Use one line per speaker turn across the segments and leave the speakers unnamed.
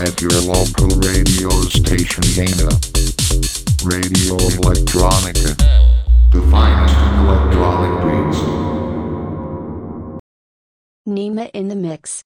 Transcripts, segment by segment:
At your local radio station Dana. Radio Electronica. The finest electronic beats.
Nima in the mix.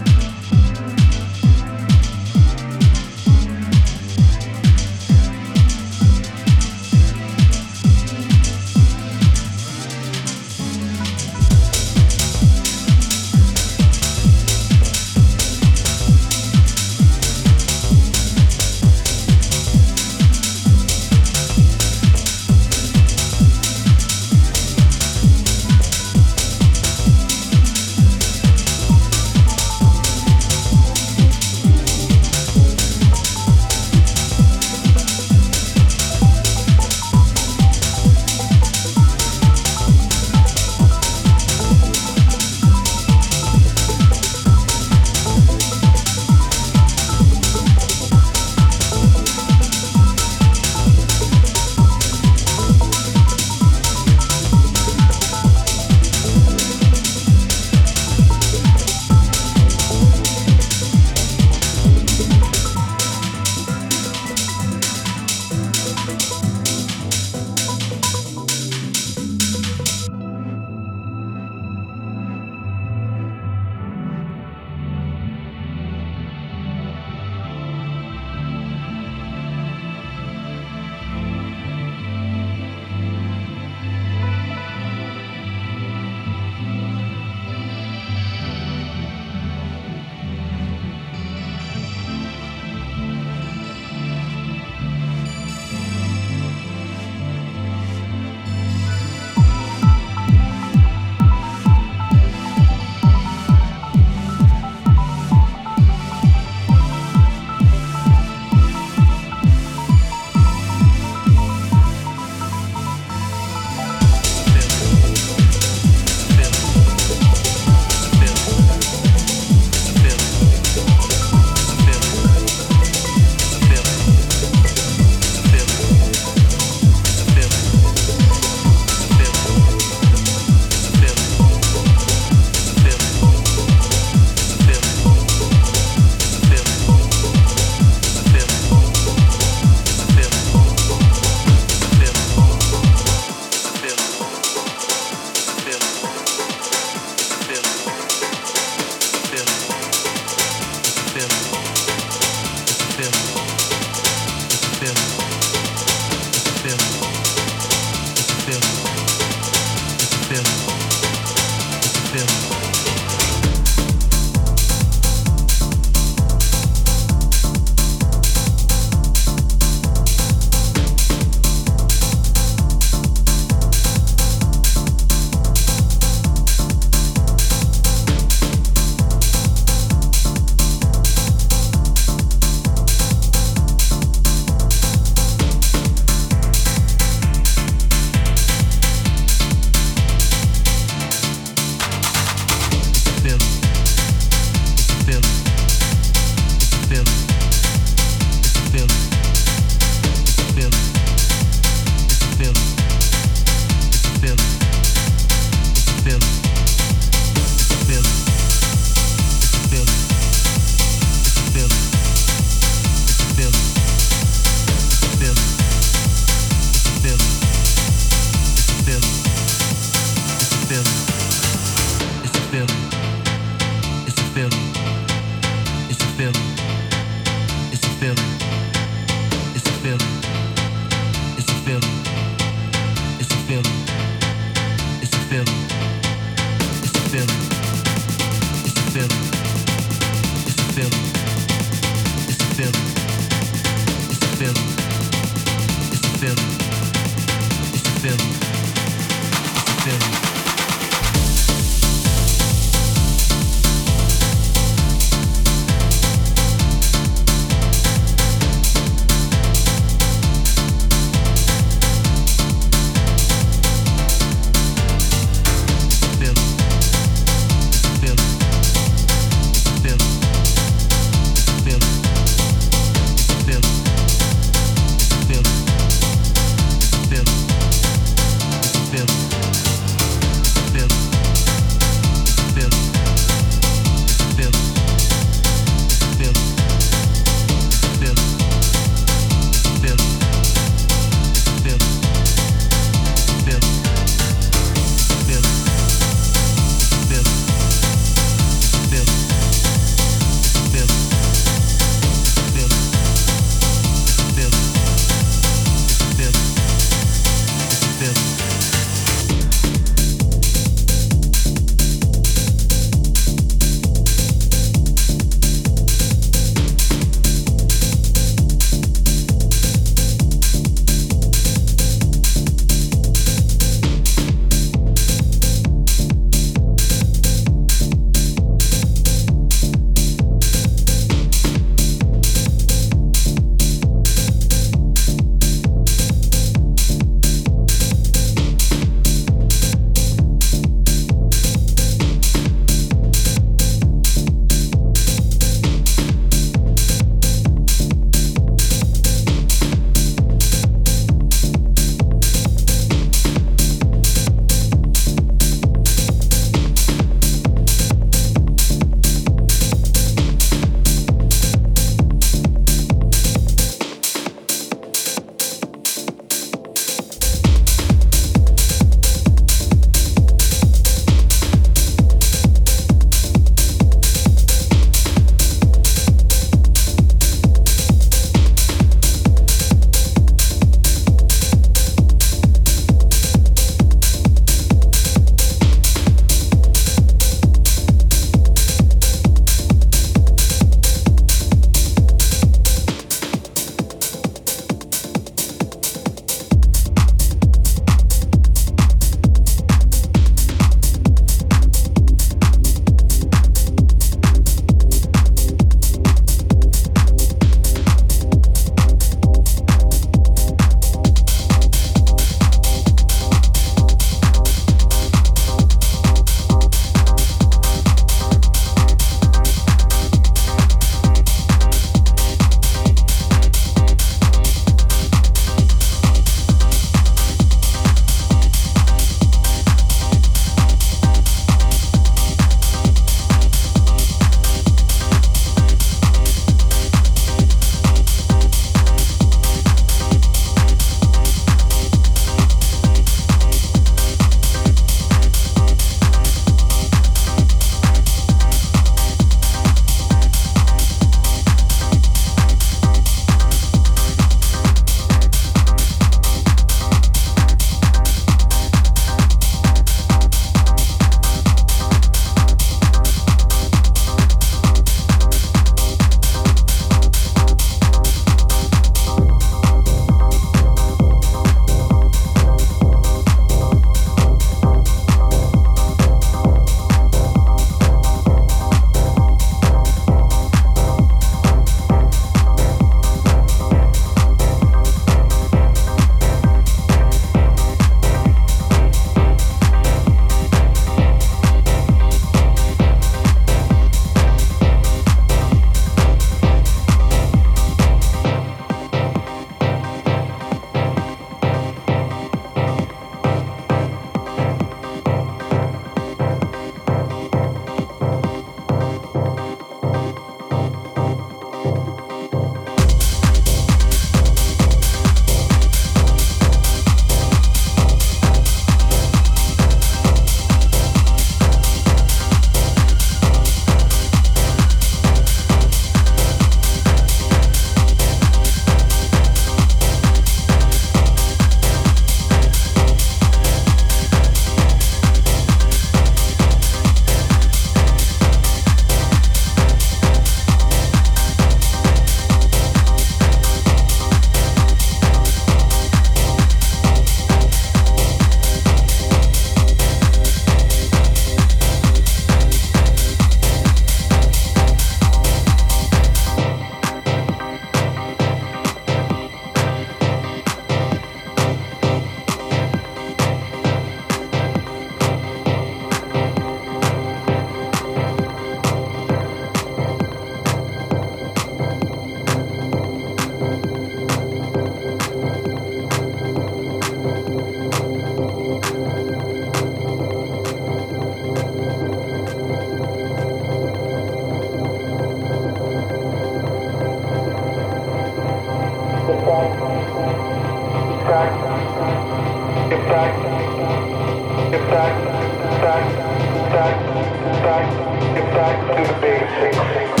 Big, big, big,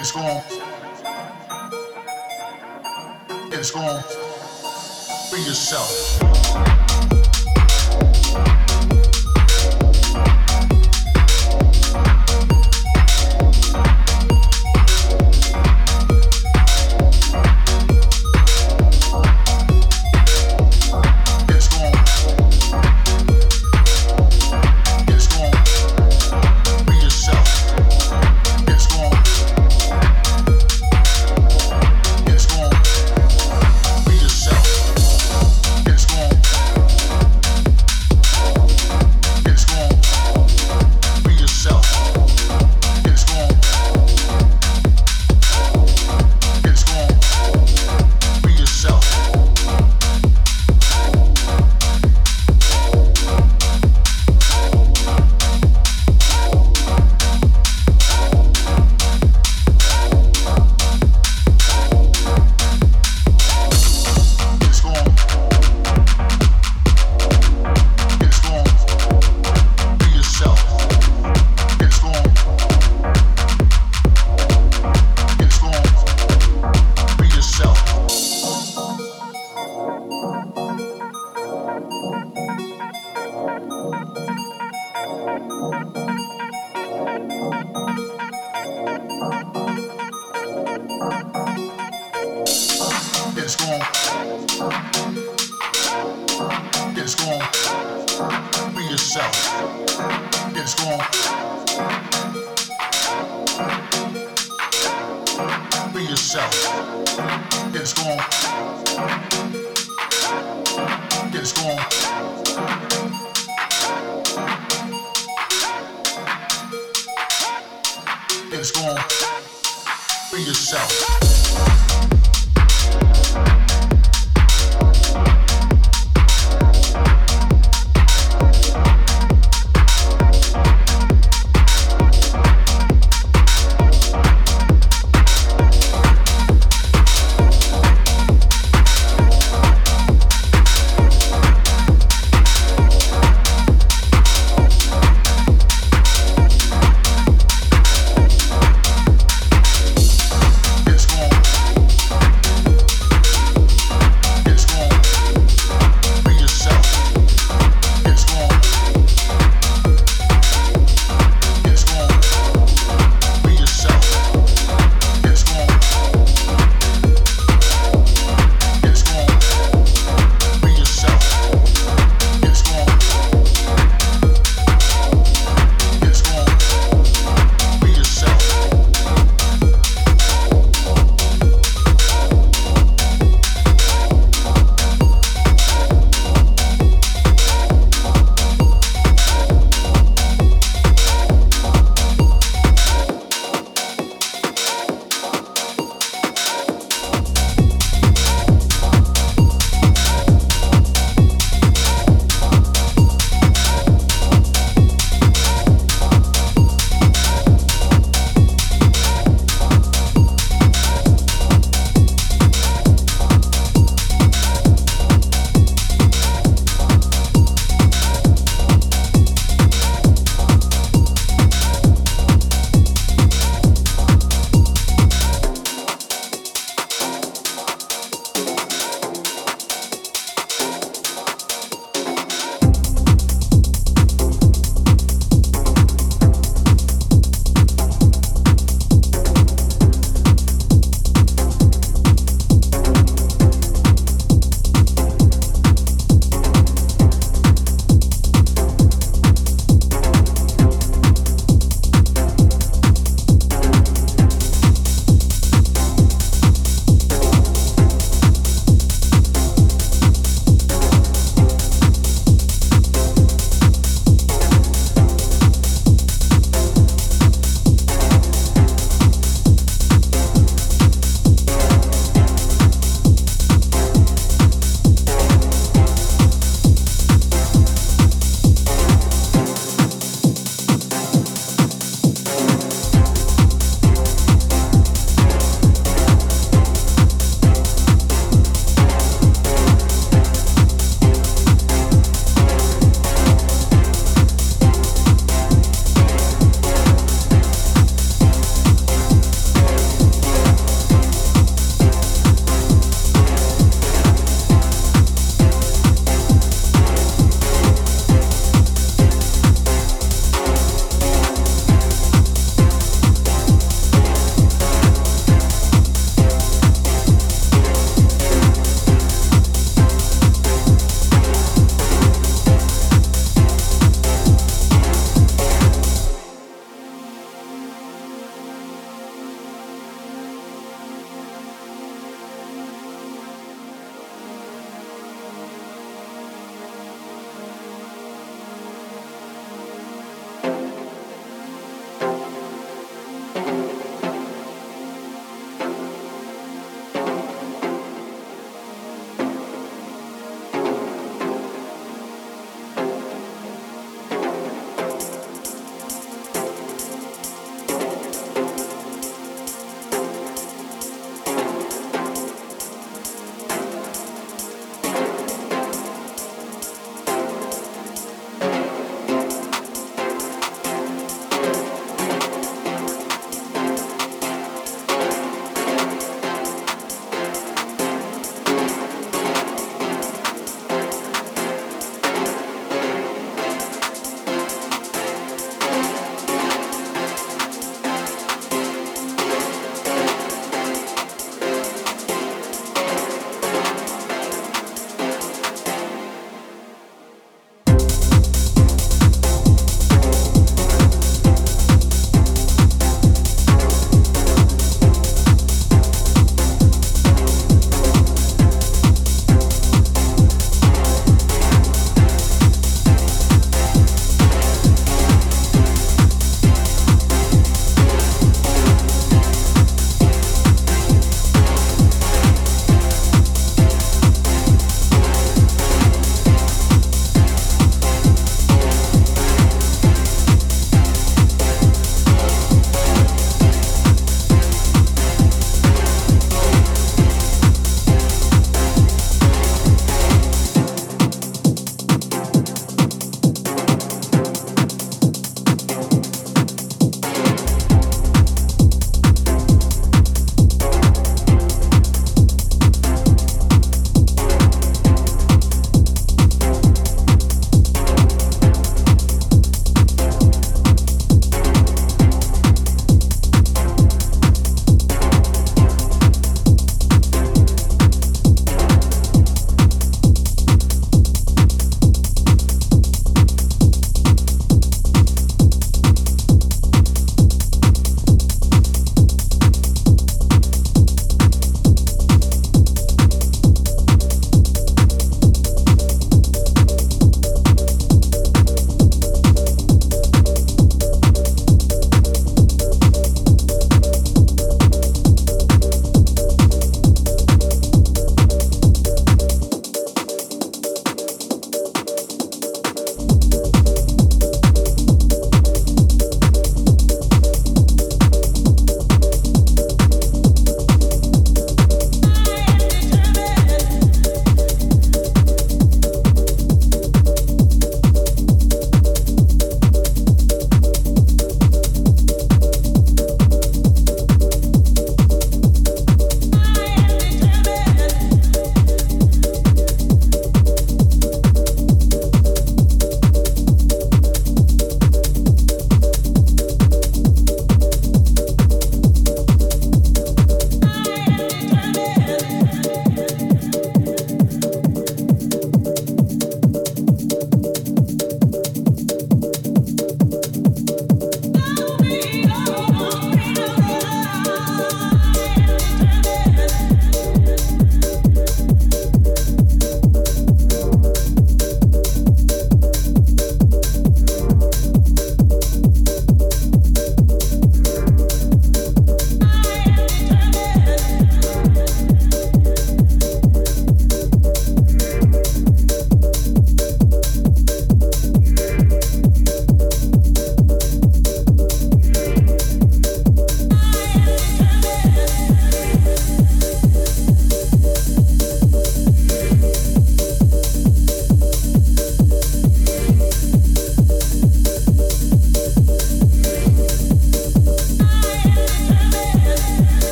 It's gone. It's. Be yourself.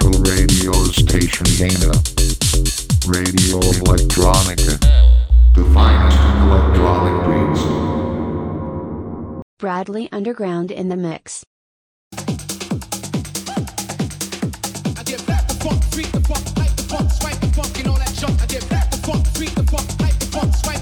local radio station Dana. Radio Electronica. The finest electronic beats.
Bradley Underground in the mix.
the funk, like the funk, swipe the funk, and all that junk. I get back the funk, the funk, like the funk, swipe.